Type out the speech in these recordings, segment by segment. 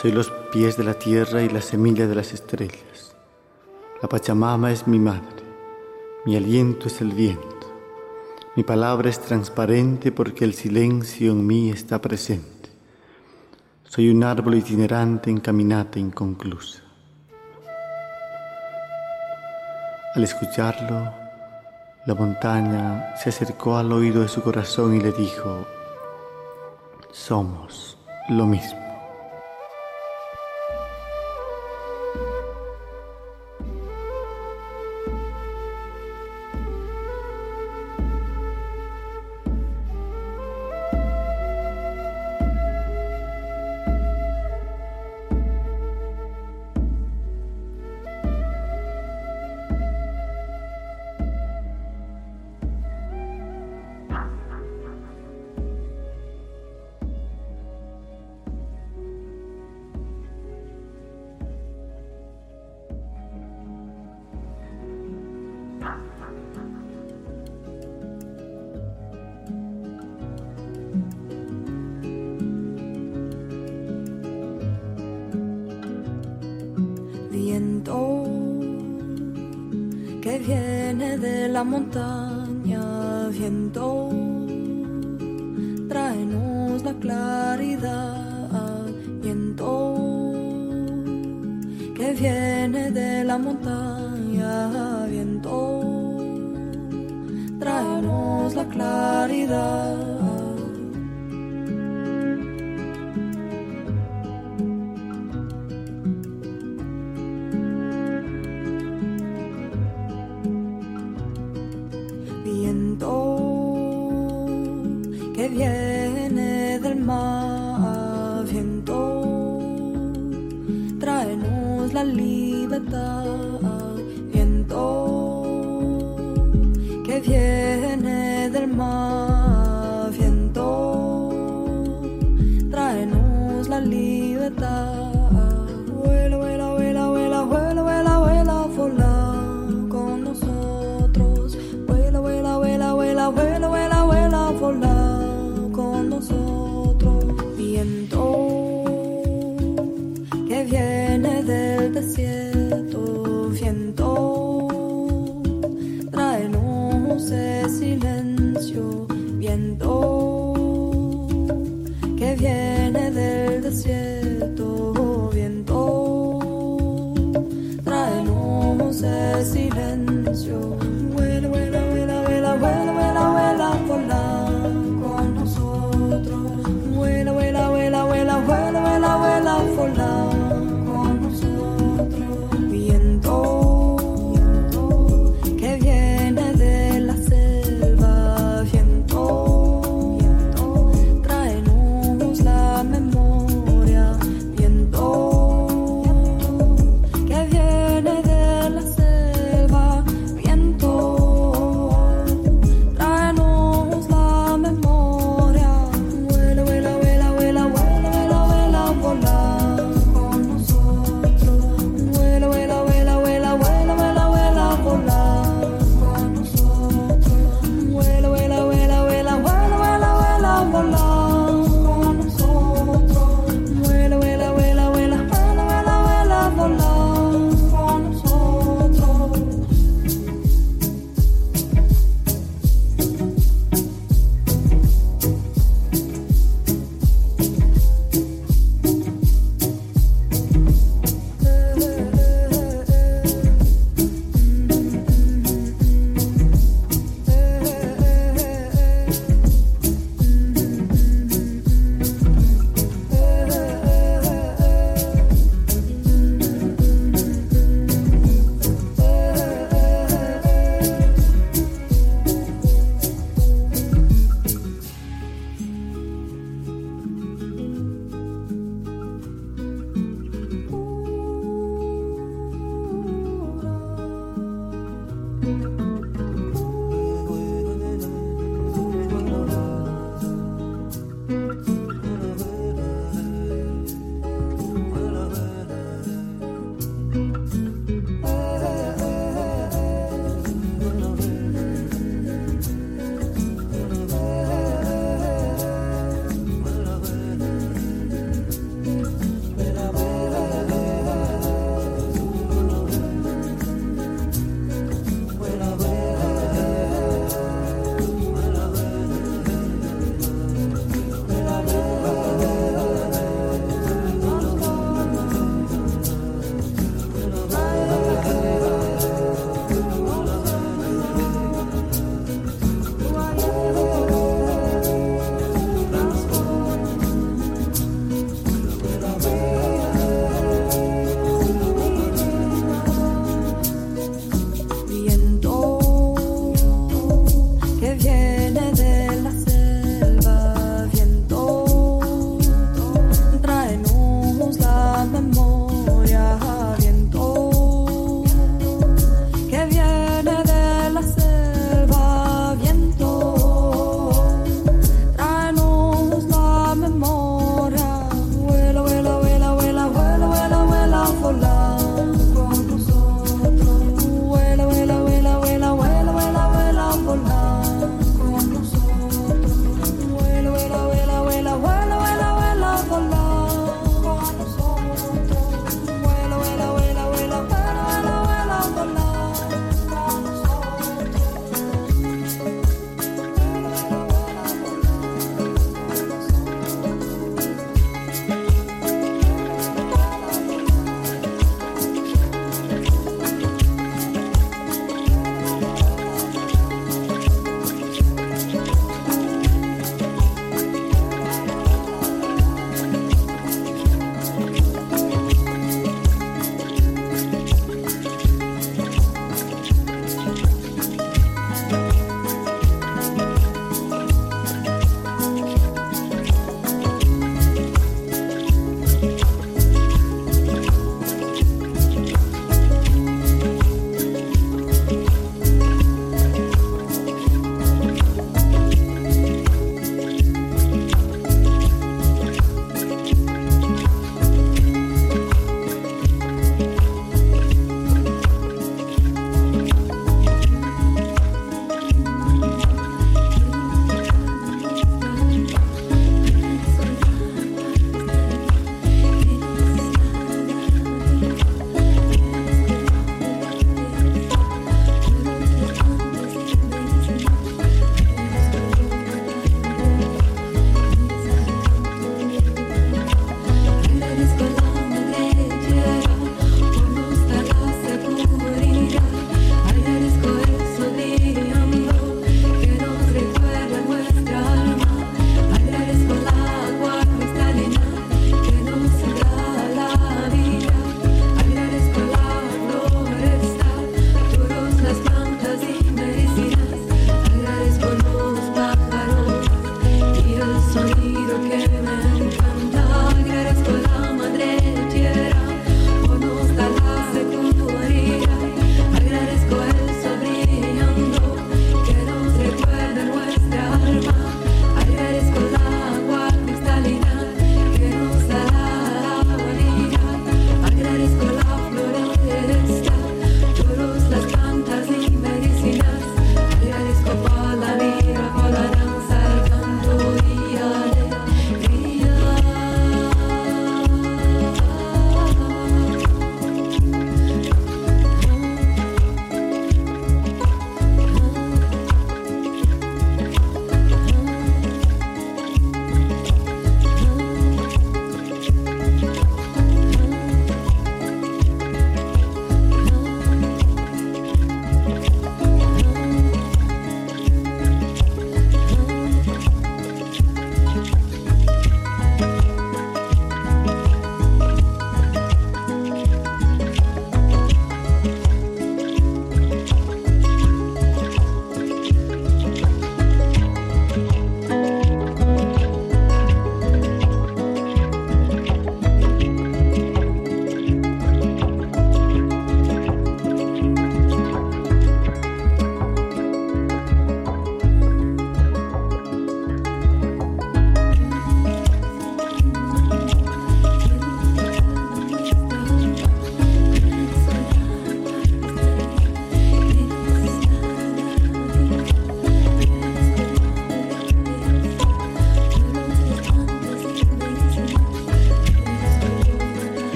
Soy los pies de la tierra y la semilla de las estrellas. La Pachamama es mi madre, mi aliento es el viento. Mi palabra es transparente porque el silencio en mí está presente. Soy un árbol itinerante en caminata inconclusa. Al escucharlo, la montaña se acercó al oído de su corazón y le dijo, somos lo mismo.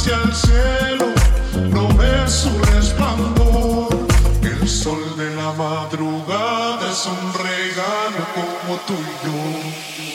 hacia el cielo, no ve su resplandor. El sol de la madrugada es un regalo como tuyo.